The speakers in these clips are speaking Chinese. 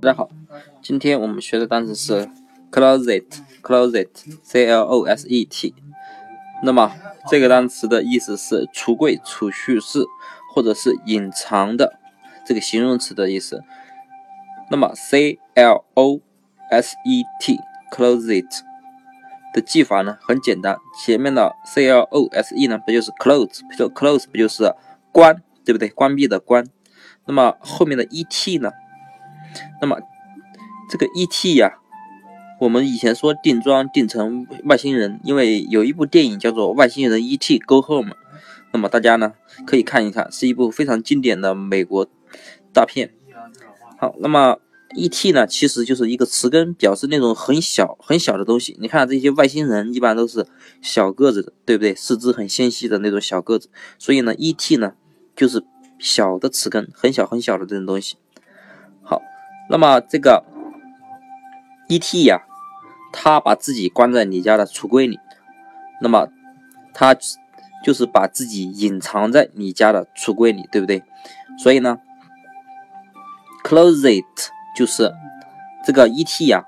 大家好，今天我们学的单词是 closet，closet，c l o s e t。那么这个单词的意思是橱柜、储蓄室或者是隐藏的这个形容词的意思。那么 c l o s e t，closet 的记法呢很简单，前面的 c l o s e 呢不就是 close，close 不就是关，对不对？关闭的关。那么后面的 e t 呢？那么，这个 E.T. 呀，我们以前说定妆定成外星人，因为有一部电影叫做《外星人 E.T. Go Home》，那么大家呢可以看一看，是一部非常经典的美国大片。好，那么 E.T. 呢其实就是一个词根，表示那种很小很小的东西。你看这些外星人一般都是小个子的，对不对？四肢很纤细的那种小个子，所以呢 E.T. 呢就是小的词根，很小很小的这种东西。那么这个 E.T. 呀，他把自己关在你家的橱柜里，那么他就是把自己隐藏在你家的橱柜里，对不对？所以呢，closet 就是这个 E.T. 呀，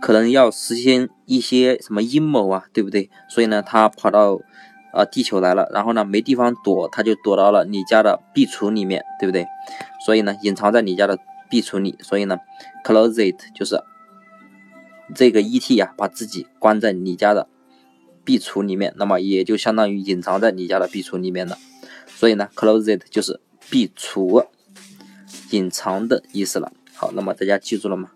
可能要实现一些什么阴谋啊，对不对？所以呢，他跑到啊地球来了，然后呢没地方躲，他就躲到了你家的壁橱里面，对不对？所以呢，隐藏在你家的。壁橱里，所以呢，closet 就是这个 E.T. 呀，把自己关在你家的壁橱里面，那么也就相当于隐藏在你家的壁橱里面了。所以呢，closet 就是壁橱隐藏的意思了。好，那么大家记住了吗？